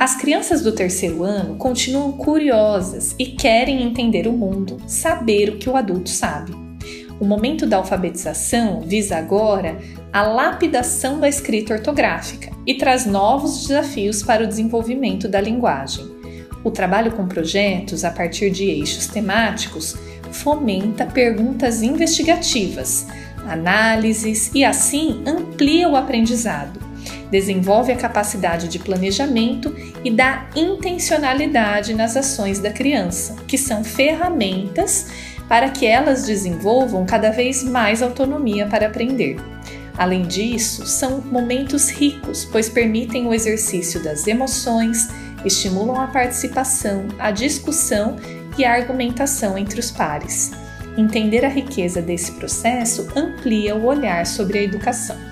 As crianças do terceiro ano continuam curiosas e querem entender o mundo, saber o que o adulto sabe. O momento da alfabetização visa agora a lapidação da escrita ortográfica e traz novos desafios para o desenvolvimento da linguagem. O trabalho com projetos a partir de eixos temáticos fomenta perguntas investigativas, análises e assim amplia o aprendizado desenvolve a capacidade de planejamento e dá intencionalidade nas ações da criança, que são ferramentas para que elas desenvolvam cada vez mais autonomia para aprender. Além disso, são momentos ricos, pois permitem o exercício das emoções, estimulam a participação, a discussão e a argumentação entre os pares. Entender a riqueza desse processo amplia o olhar sobre a educação.